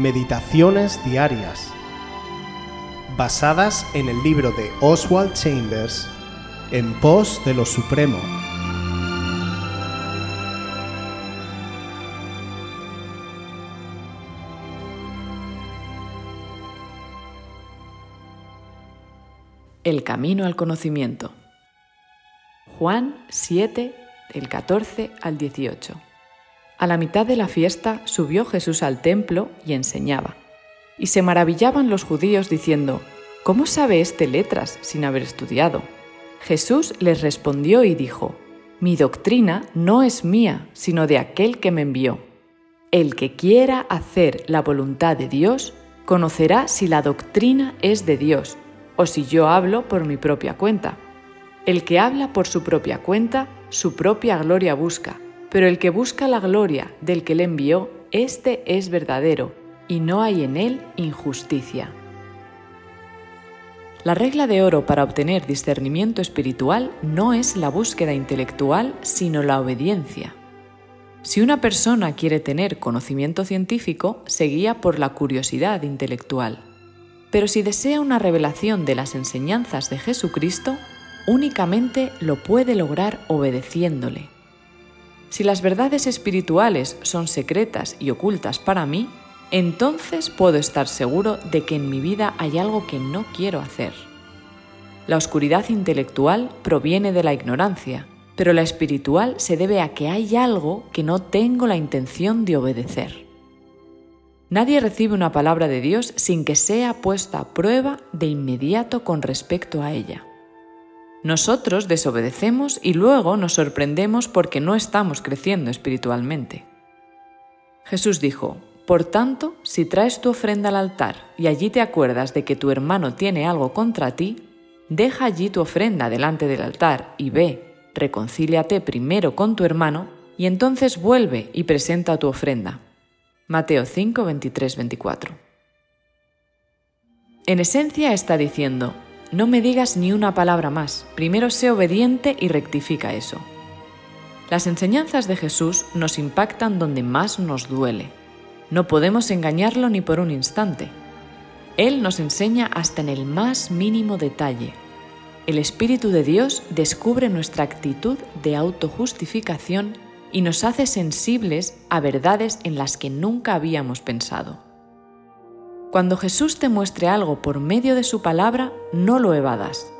Meditaciones Diarias, basadas en el libro de Oswald Chambers, En pos de lo Supremo. El camino al conocimiento. Juan 7, del 14 al 18. A la mitad de la fiesta subió Jesús al templo y enseñaba. Y se maravillaban los judíos diciendo, ¿Cómo sabe este letras sin haber estudiado? Jesús les respondió y dijo, Mi doctrina no es mía, sino de aquel que me envió. El que quiera hacer la voluntad de Dios, conocerá si la doctrina es de Dios, o si yo hablo por mi propia cuenta. El que habla por su propia cuenta, su propia gloria busca pero el que busca la gloria del que le envió, éste es verdadero, y no hay en él injusticia. La regla de oro para obtener discernimiento espiritual no es la búsqueda intelectual, sino la obediencia. Si una persona quiere tener conocimiento científico, se guía por la curiosidad intelectual. Pero si desea una revelación de las enseñanzas de Jesucristo, únicamente lo puede lograr obedeciéndole. Si las verdades espirituales son secretas y ocultas para mí, entonces puedo estar seguro de que en mi vida hay algo que no quiero hacer. La oscuridad intelectual proviene de la ignorancia, pero la espiritual se debe a que hay algo que no tengo la intención de obedecer. Nadie recibe una palabra de Dios sin que sea puesta a prueba de inmediato con respecto a ella. Nosotros desobedecemos y luego nos sorprendemos porque no estamos creciendo espiritualmente. Jesús dijo, Por tanto, si traes tu ofrenda al altar y allí te acuerdas de que tu hermano tiene algo contra ti, deja allí tu ofrenda delante del altar y ve, reconcíliate primero con tu hermano y entonces vuelve y presenta tu ofrenda. Mateo 5, 23, 24. En esencia está diciendo, no me digas ni una palabra más, primero sé obediente y rectifica eso. Las enseñanzas de Jesús nos impactan donde más nos duele. No podemos engañarlo ni por un instante. Él nos enseña hasta en el más mínimo detalle. El Espíritu de Dios descubre nuestra actitud de autojustificación y nos hace sensibles a verdades en las que nunca habíamos pensado. Cuando Jesús te muestre algo por medio de su palabra, no lo evadas.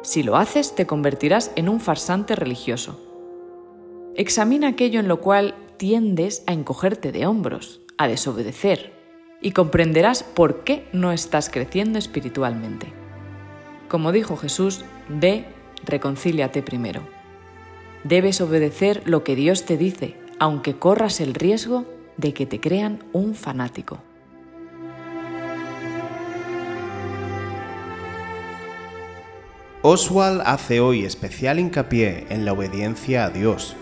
Si lo haces, te convertirás en un farsante religioso. Examina aquello en lo cual tiendes a encogerte de hombros, a desobedecer, y comprenderás por qué no estás creciendo espiritualmente. Como dijo Jesús, ve, reconcíliate primero. Debes obedecer lo que Dios te dice, aunque corras el riesgo de que te crean un fanático. Oswald hace hoy especial hincapié en la obediencia a Dios.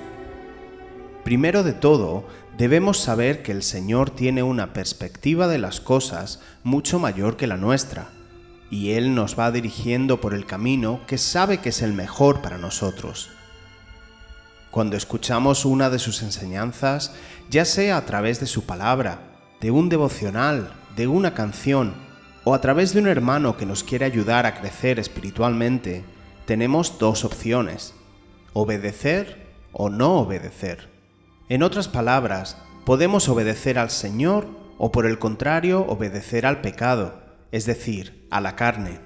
Primero de todo, debemos saber que el Señor tiene una perspectiva de las cosas mucho mayor que la nuestra, y Él nos va dirigiendo por el camino que sabe que es el mejor para nosotros. Cuando escuchamos una de sus enseñanzas, ya sea a través de su palabra, de un devocional, de una canción, o a través de un hermano que nos quiere ayudar a crecer espiritualmente, tenemos dos opciones, obedecer o no obedecer. En otras palabras, podemos obedecer al Señor o por el contrario obedecer al pecado, es decir, a la carne.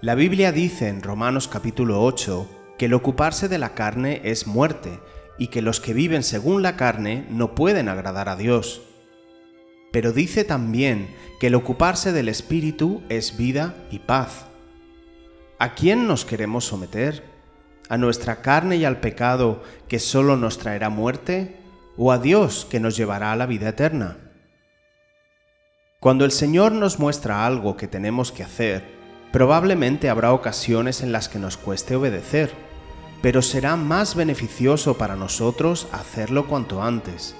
La Biblia dice en Romanos capítulo 8 que el ocuparse de la carne es muerte y que los que viven según la carne no pueden agradar a Dios pero dice también que el ocuparse del Espíritu es vida y paz. ¿A quién nos queremos someter? ¿A nuestra carne y al pecado que solo nos traerá muerte? ¿O a Dios que nos llevará a la vida eterna? Cuando el Señor nos muestra algo que tenemos que hacer, probablemente habrá ocasiones en las que nos cueste obedecer, pero será más beneficioso para nosotros hacerlo cuanto antes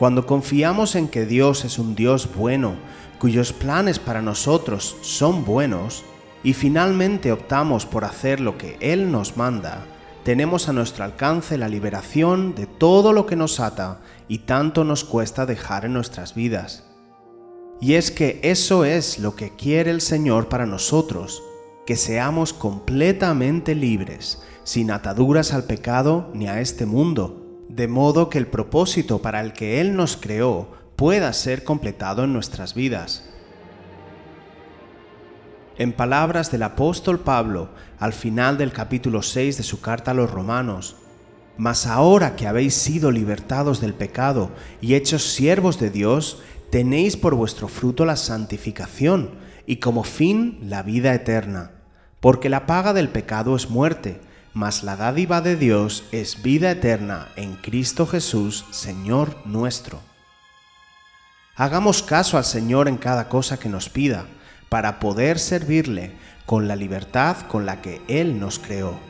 cuando confiamos en que Dios es un Dios bueno, cuyos planes para nosotros son buenos, y finalmente optamos por hacer lo que Él nos manda, tenemos a nuestro alcance la liberación de todo lo que nos ata y tanto nos cuesta dejar en nuestras vidas. Y es que eso es lo que quiere el Señor para nosotros, que seamos completamente libres, sin ataduras al pecado ni a este mundo, de modo que el propósito para el que Él nos creó pueda ser completado en nuestras vidas. En palabras del apóstol Pablo, al final del capítulo 6 de su carta a los romanos, Mas ahora que habéis sido libertados del pecado y hechos siervos de Dios, tenéis por vuestro fruto la santificación y como fin la vida eterna. Porque la paga del pecado es muerte, mas la dádiva de Dios es vida eterna en Cristo Jesús, Señor nuestro. Hagamos caso al Señor en cada cosa que nos pida, para poder servirle con la libertad con la que Él nos creó.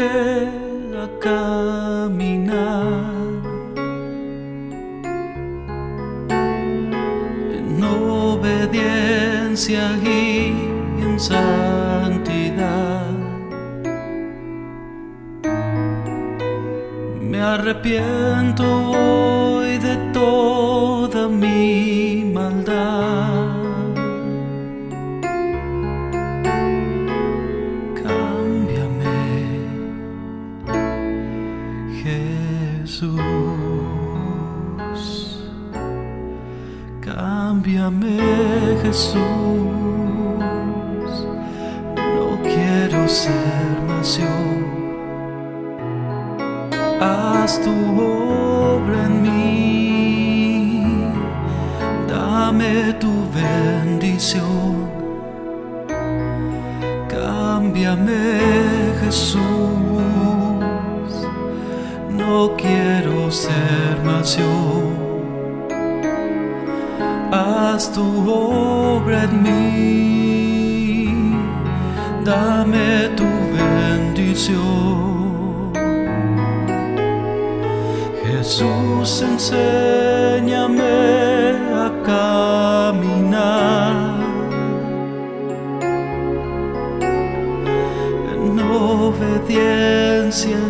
a caminar en obediencia y en santidad. Me arrepiento hoy de toda mi Cámbiame Jesús, no quiero ser más yo. Haz tu obra en mí, dame tu bendición. Cámbiame Jesús, no quiero ser más yo tu obra en mí, dame tu bendición. Jesús, enséñame a caminar en obediencia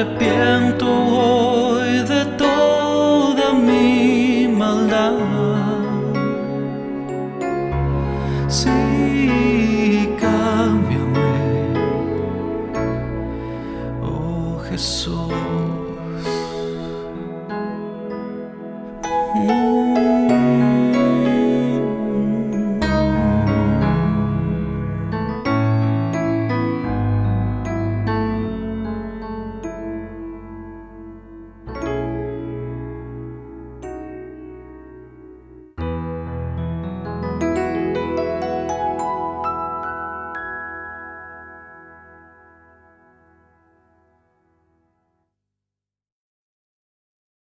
arrepiento hoy de toda mi maldad. Sí, cámbiame, oh Jesús.